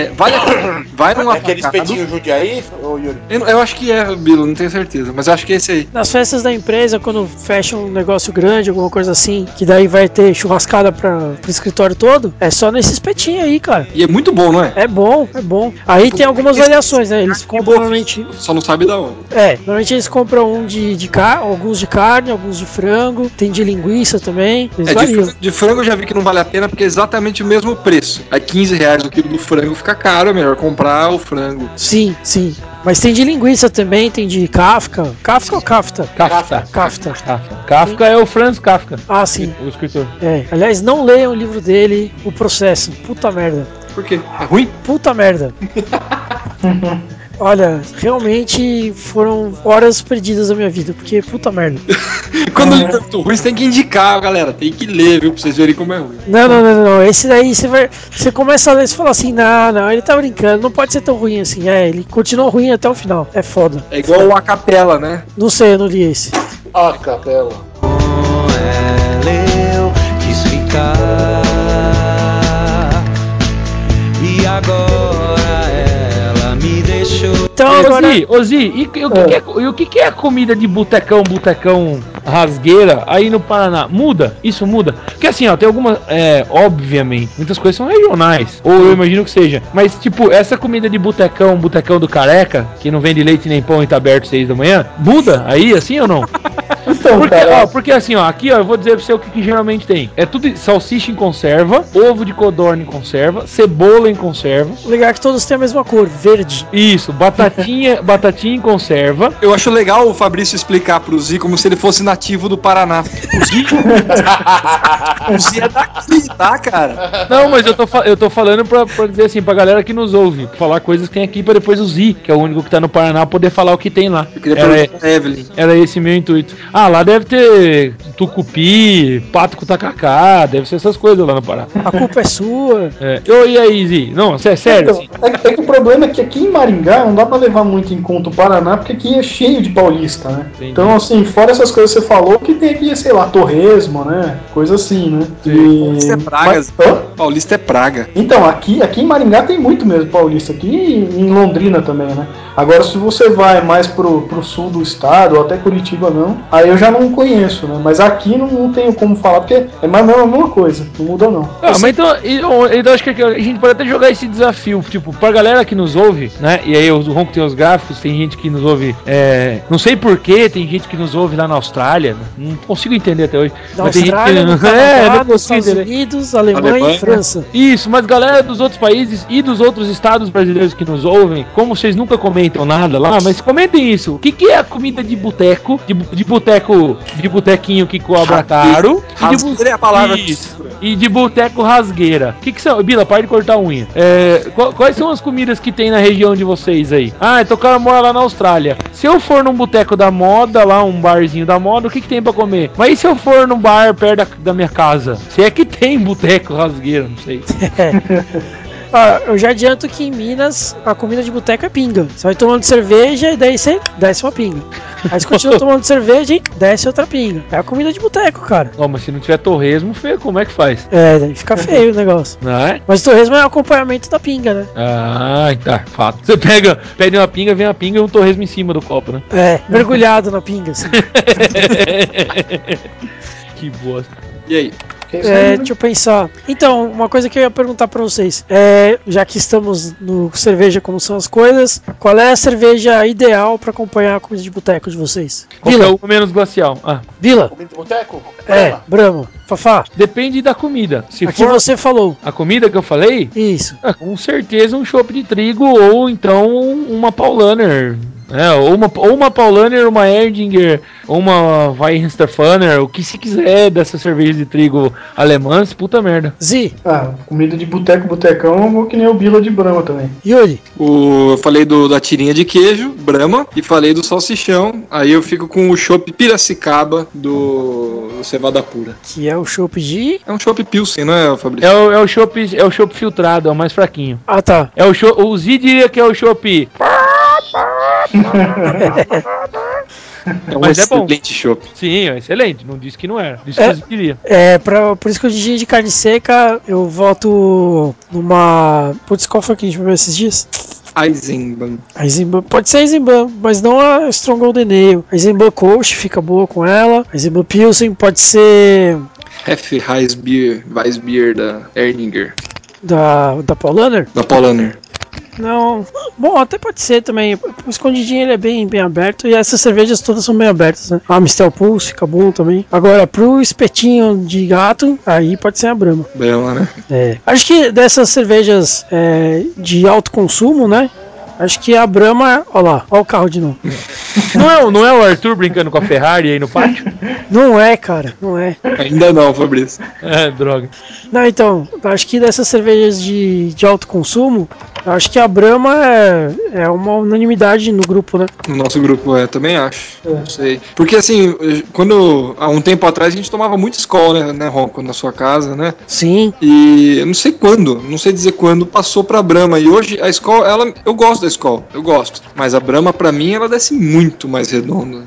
é- vale a pena. Vai num É aquele atacado. espetinho Jundiaí, ô Yuri? Eu, eu acho que é, Bilo, não tenho certeza, mas eu acho que é esse aí. Nas festas da empresa, quando fecha um negócio grande, alguma coisa assim, que daí vai ter churrascada pra, pro escritório todo, é só nesse espetinho aí, cara. E é muito bom, não é? É bom, é bom. Aí tem algumas variações, né? Eles compram normalmente. Só não sabe da onde. É, normalmente eles compram um de, de carne, alguns de carne, alguns de frango, tem de linguiça também. Eles É, de, de frango eu já vi que não vale a pena porque exatamente o mesmo preço. Aí 15 reais o quilo do frango fica caro, é melhor comprar o frango. Sim, sim. Mas tem de linguiça também, tem de Kafka. Kafka ou Kafta? Kafka. Kafta. Kafka. Kafka é o Franz Kafka, Ah, sim. o escritor. É. Aliás, não leiam o livro dele, O Processo. Puta merda. Por quê? É ruim? Puta merda. Olha, realmente foram horas perdidas da minha vida, porque puta merda. Quando o livro é muito ruim, você tem que indicar, galera. Tem que ler, viu? Pra vocês verem como é ruim. Não, não, não, não. Esse daí você vai. Você começa a ler e fala assim, não, não, ele tá brincando, não pode ser tão ruim assim. É, ele continua ruim até o final. É foda. É igual a capela, né? Não sei, eu não li esse. Ah, capela. Com ela eu quis ficar E agora Então agora. Ô Zi, ô Zi, e, e o que, que é, e o que, que é a comida de botecão, botecão rasgueira aí no Paraná? Muda? Isso muda? Porque assim, ó, tem algumas, é, obviamente, muitas coisas são regionais, ou eu imagino que seja, mas tipo, essa comida de botecão, botecão do careca, que não vende leite nem pão e tá aberto seis da manhã, muda aí, assim ou não? Então, Porque, cara, ó, porque assim, ó, aqui ó, eu vou dizer pra você o que, que geralmente tem. É tudo salsicha em conserva, ovo de codorna em conserva, cebola em conserva. O legal é que todos têm a mesma cor, verde. Isso, batatinha, batatinha em conserva. Eu acho legal o Fabrício explicar pro Zi como se ele fosse nativo do Paraná. O Zi, o Zi é daqui, tá, cara? Não, mas eu tô, fa- eu tô falando pra, pra dizer assim, pra galera que nos ouve, falar coisas que tem aqui pra depois o Zi, que é o único que tá no Paraná, poder falar o que tem lá. Eu queria Era, perguntar pra Evelyn. era esse meu intuito. Ah, lá deve ter tucupi, pato com tacacá, deve ser essas coisas lá no Pará. A culpa é sua. É. Ô, e aí, Zi? Não, é sério, Então, é, que- é que o problema é que aqui em Maringá não dá pra levar muito em conta o Paraná, porque aqui é cheio de paulista, né? Entendi. Então, assim, fora essas coisas que você falou, que tem aqui, sei lá, torresmo, né? Coisa assim, né? Paulista é praga. Mas-? Paulista é praga. Então, aqui, aqui em Maringá tem muito mesmo paulista, aqui e em Londrina também, né? Agora, se você vai mais pro, pro sul do estado, ou até Curitiba não, aí eu já não conheço, né? Mas aqui não, não tenho como falar, porque é mais ou menos a mesma coisa, não muda não. Ah, mas então, e- o- então acho que a gente pode até jogar esse desafio, tipo, pra galera que nos ouve, né? E aí o Ronco tem os gráficos, tem gente que nos ouve, é, não sei porquê, tem gente que nos ouve lá na Austrália, não consigo entender até hoje. Da mas tem gente Austrália, que no Canadá, é, não consigo Estados. Unidos, Alemanha, Alemanha. e França. Isso, mas galera dos outros países e dos outros estados brasileiros que nos ouvem, como vocês nunca comentam nada lá, mas comentem isso. O que, que é a comida de boteco? De, de boteco, de botequinho que cobra caro? E de Rasgueira é a palavra Isso. E de boteco rasgueira. O que, que são? Bila, para de cortar a unha. É, qual- quais são as comidas que tem na região de vocês aí? Ah, então o cara mora lá na Austrália. Se eu for num boteco da moda, lá um barzinho da moda, o que, que tem pra comer? Mas e se eu for num bar perto da, da minha casa? Se é que tem boteco rasgueira, não sei. Ah, eu já adianto que em Minas a comida de boteco é pinga. Você vai tomando cerveja e daí você desce uma pinga. Aí você continua tomando cerveja e desce outra pinga. É a comida de boteco, cara. Ó, mas se não tiver torresmo, feio, como é que faz? É, daí fica feio o negócio. Não é? Mas o torresmo é o acompanhamento da pinga, né? Ah, tá, fato. Você pega, pede uma pinga, vem uma pinga e um torresmo em cima do copo, né? É, mergulhado na pinga, assim. que bosta. E aí? Que É, né? deixa eu pensar. Então, uma coisa que eu ia perguntar pra vocês. É, já que estamos no cerveja como são as coisas, qual é a cerveja ideal pra acompanhar a comida de boteco de vocês? Qualquer Vila, uma menos glacial. Ah, Vila, Comida de boteco? é, Brahma. Fafá, depende da comida. Se aqui for você falou. a comida que eu falei, Isso. ah, com certeza um chopp de trigo ou então uma Paulaner É, ou uma, ou uma Paulaner, uma Erdinger, ou uma Weihenstephaner, o que se quiser dessa cerveja de trigo alemãs, puta merda. Zi, Ah, comida de boteco, botecão, vou que nem o Bila de Brahma também. Yuri, O, eu falei do, da tirinha de queijo, Brahma, e falei do salsichão. Aí eu fico com o chopp Piracicaba do, do Cevada Pura. que é o chopp de. É um chopp Pilsen, não é, Fabrício? É o, é o chopp é o chopp filtrado, é o mais fraquinho. Ah, tá. É o chopp, o Z diria que é o chopp. É um Mas é bom. excelente chopp. Sim, é excelente, não disse que não era. Disse É. que queria. É, pra, por isso que eu disse de carne seca, eu voto numa. Putz, qual foi que a gente bebeu esses dias? Eisenbahn. A Eisenbahn, pode ser a Eisenbahn, mas não a Strong Golden Ale. A Eisenbahn Coach fica boa com ela. A Eisenbahn Pilsen pode ser Hef Weissbier, Weissbier da Erdinger. da, da Paulaner? Da Paulaner. Não. Bom, até pode ser também. O escondidinho ele é bem, bem aberto e essas cervejas todas são bem abertas, né? A Mistel Pulse fica bom também. Agora, pro espetinho de gato, aí pode ser a Brahma. Brahma, né? É. Acho que dessas cervejas é, de alto consumo, né? Acho que a Brahma. Olha lá, olha o carro de novo. Não é, o- não é o Arthur brincando com a Ferrari aí no pátio? Não é, cara, não é. Ainda não, Fabrício. É, droga. Não, então, acho que dessas cervejas de, de alto consumo, acho que a Brahma é, é uma unanimidade no grupo, né? No nosso grupo, é, também acho. Não sei. Porque assim, quando. Há um tempo atrás a gente tomava muito escola, né, né, Ronco, na sua casa, né? Sim. E eu não sei quando, não sei dizer quando, passou pra Brahma. E hoje a escola, ela. Eu gosto da escola, eu gosto. Mas a Brahma, pra mim, ela desce muito mais redonda.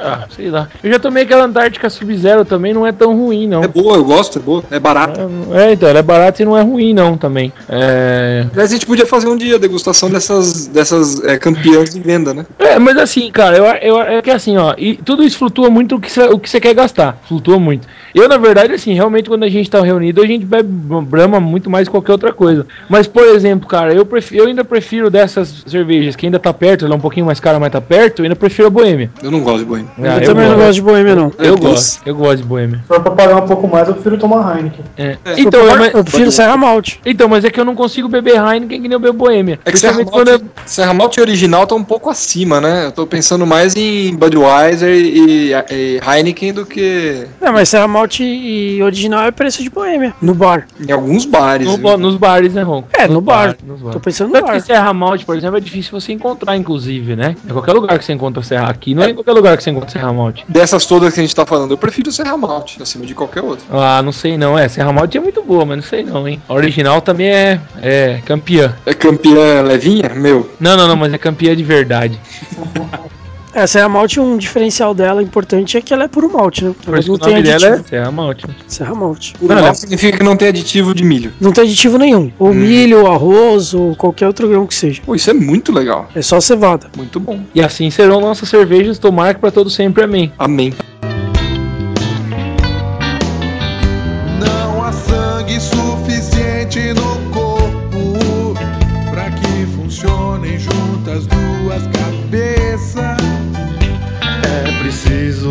Ah, sei lá. Eu já tomei aquela Antártica Sub-Zero também, não é tão ruim, não. É boa, eu gosto, é boa. É barata. É, então, ela é barata e não é ruim, não, também. É. Aliás, a gente podia fazer um dia a degustação dessas, dessas é, campeãs de venda, né? É, mas assim, cara, eu, eu, é que assim, ó, e tudo isso flutua muito o que você o que você quer gastar. Flutua muito. Eu, na verdade, assim, realmente, quando a gente tá reunido, a gente bebe Brahma muito mais que qualquer outra coisa. Mas, por exemplo, cara, eu, prefiro, eu ainda prefiro dessas cervejas que ainda tá perto, ela é um pouquinho mais cara, mas tá perto, eu ainda prefiro a Boêmia. Eu não gosto de boêmia. Ah, eu, também não gosto de boêmia, não. Eu Deus. gosto, eu gosto de Boêmia. Pra pagar um pouco mais, eu prefiro tomar Heineken. É. É. Então, eu, eu prefiro Serra Malte. então, mas é que eu não consigo beber Heineken que nem eu bebo Boêmia. É que Serra Principalmente quando Malte, Serra Malte original tá um pouco acima, né? Eu tô pensando mais em Budweiser e, e Heineken do que Não, mas Serra Malte e original é preço de boêmia. No bar. em alguns bares. No ba- nos bares, né, Ron? É, no bar. nos Tô bares. pensando no Tanto que bar. Serra Malte, por exemplo, é difícil você encontrar, inclusive, né? É qualquer lugar que você encontra Serra. Aqui não é em qualquer lugar que você encontra Serra Malte. Dessas todas que a gente tá falando, eu prefiro Serra Malte acima de qualquer outro. Ah, não sei não. É, Serra Malte é muito boa, mas não sei não, hein? A original também é, é campeã. É campeã levinha? Meu. Não, não, não, mas é campeã de verdade. É, Serra Malte, um diferencial dela importante é que ela é puro malte, né? Por Ela isso não que o tem nome aditivo. dela é Serra Malte. Serra Malte. O Não, significa que não tem aditivo de milho. Não tem aditivo nenhum. Ou milho, ou arroz, ou qualquer outro grão que seja. Pô, isso é muito legal. É só cevada. Muito bom. E assim serão nossas cervejas, tomara que pra todo sempre, amém. Amém.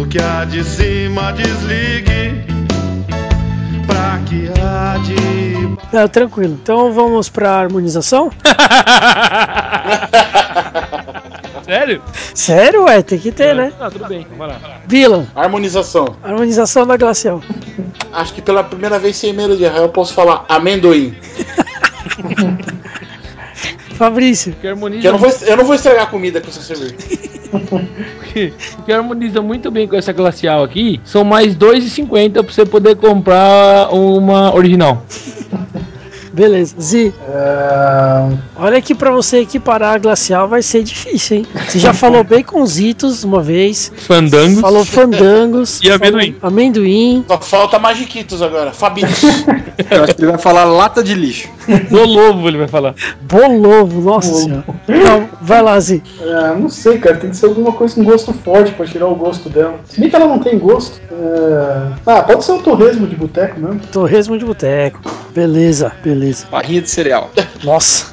Que a de cima desligue para que a de É, tranquilo. Então vamos pra harmonização? Sério? Sério, ué? Tem que ter, né? Ah, tudo bem, vai lá. Vila, Harmonização. harmonização da glacial. Acho que pela primeira vez sem medo de errar eu posso falar amendoim. Fabrício, Que harmoniza, Que eu não vou, eu não vou estragar a comida com essa cerveja. Que harmoniza muito bem com essa glacial aqui são mais R$ 2,50 pra você poder comprar uma original. Beleza. Zi, É, olha que pra você equiparar a glacial vai ser difícil, hein? Você já falou baconzitos uma vez, Fandangos. falou fandangos. E amendoim. Amendoim. Só falta Magiquitos agora. Fabitos. Eu acho que ele vai falar lata de lixo. Bolovo, ele vai falar. Bolovo, nossa senhora. Não, vai lá, Zi. é, não sei, cara. Tem que ser alguma coisa com gosto forte pra tirar o gosto dela. Se bem que ela não tem gosto. É, Ah, pode ser um torresmo de boteco mesmo. Torresmo de boteco. Beleza, beleza. Barrinha de cereal. Nossa.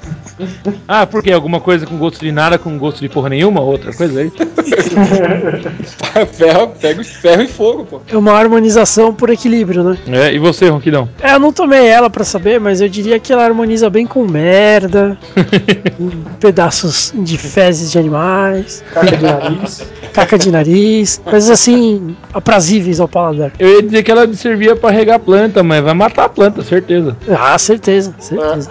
Ah, por quê? Alguma coisa com gosto de nada, com gosto de porra nenhuma? Outra coisa aí? ferro, pega o ferro e fogo, pô. É uma harmonização por equilíbrio, né? É, e você, Ronquidão? É, eu não tomei ela pra saber, mas eu diria que ela harmoniza bem com merda, pedaços de fezes de animais, Caca de nariz. caca de nariz, coisas assim aprazíveis ao paladar. Eu ia dizer que ela servia pra regar planta, mas vai matar a planta, certeza. Ah, certeza, certeza.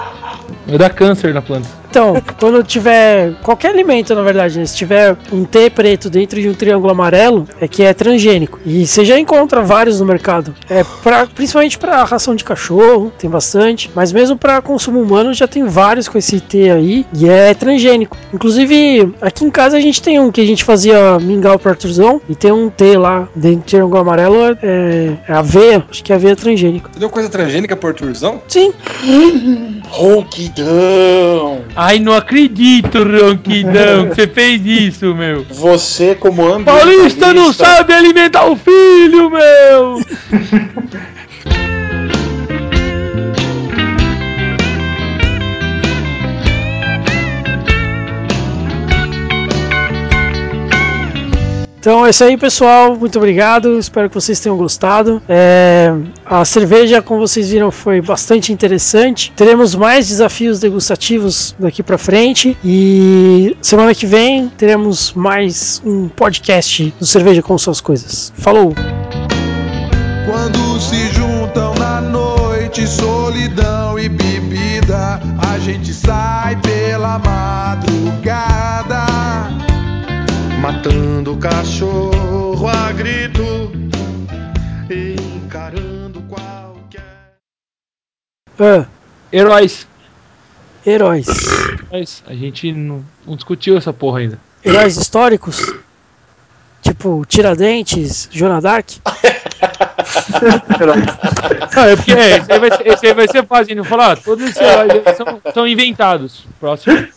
Vai dar câncer na planta. Então, quando tiver qualquer alimento, na verdade, né, se tiver um T preto dentro de um triângulo amarelo, é que é transgênico. E você já encontra vários no mercado. É pra, principalmente para ração de cachorro, tem bastante, mas mesmo para consumo humano já tem vários com esse T aí e é transgênico. Inclusive, aqui em casa a gente tem um que a gente fazia mingau para artesão e tem um T lá dentro do triângulo amarelo, é, é aveia, acho que é aveia transgênico. Você deu coisa transgênica por turzão? Sim, Ronquidão! Ai, não acredito, Ronquidão, que você fez isso, meu. Você, como ambientalista... Paulista não sabe alimentar o filho, meu! Então é isso aí, pessoal. Muito obrigado. Espero que vocês tenham gostado. É, a cerveja, como vocês viram, foi bastante interessante. Teremos mais desafios degustativos daqui para frente. E semana que vem teremos mais um podcast do Cerveja com Suas Coisas. Falou! Quando se juntam na noite, solidão e bebida, a gente sai pela madrugada, matando o cachorro a grito, encarando qualquer. Ah, Heróis. heróis. Mas a gente não, não discutiu essa porra ainda. Heróis históricos? Tipo Tiradentes, Joana Dark? Ah, é porque é, esse, aí vai ser, esse aí vai ser fácil, não falar, todos esses heróis são, são inventados. Próximo.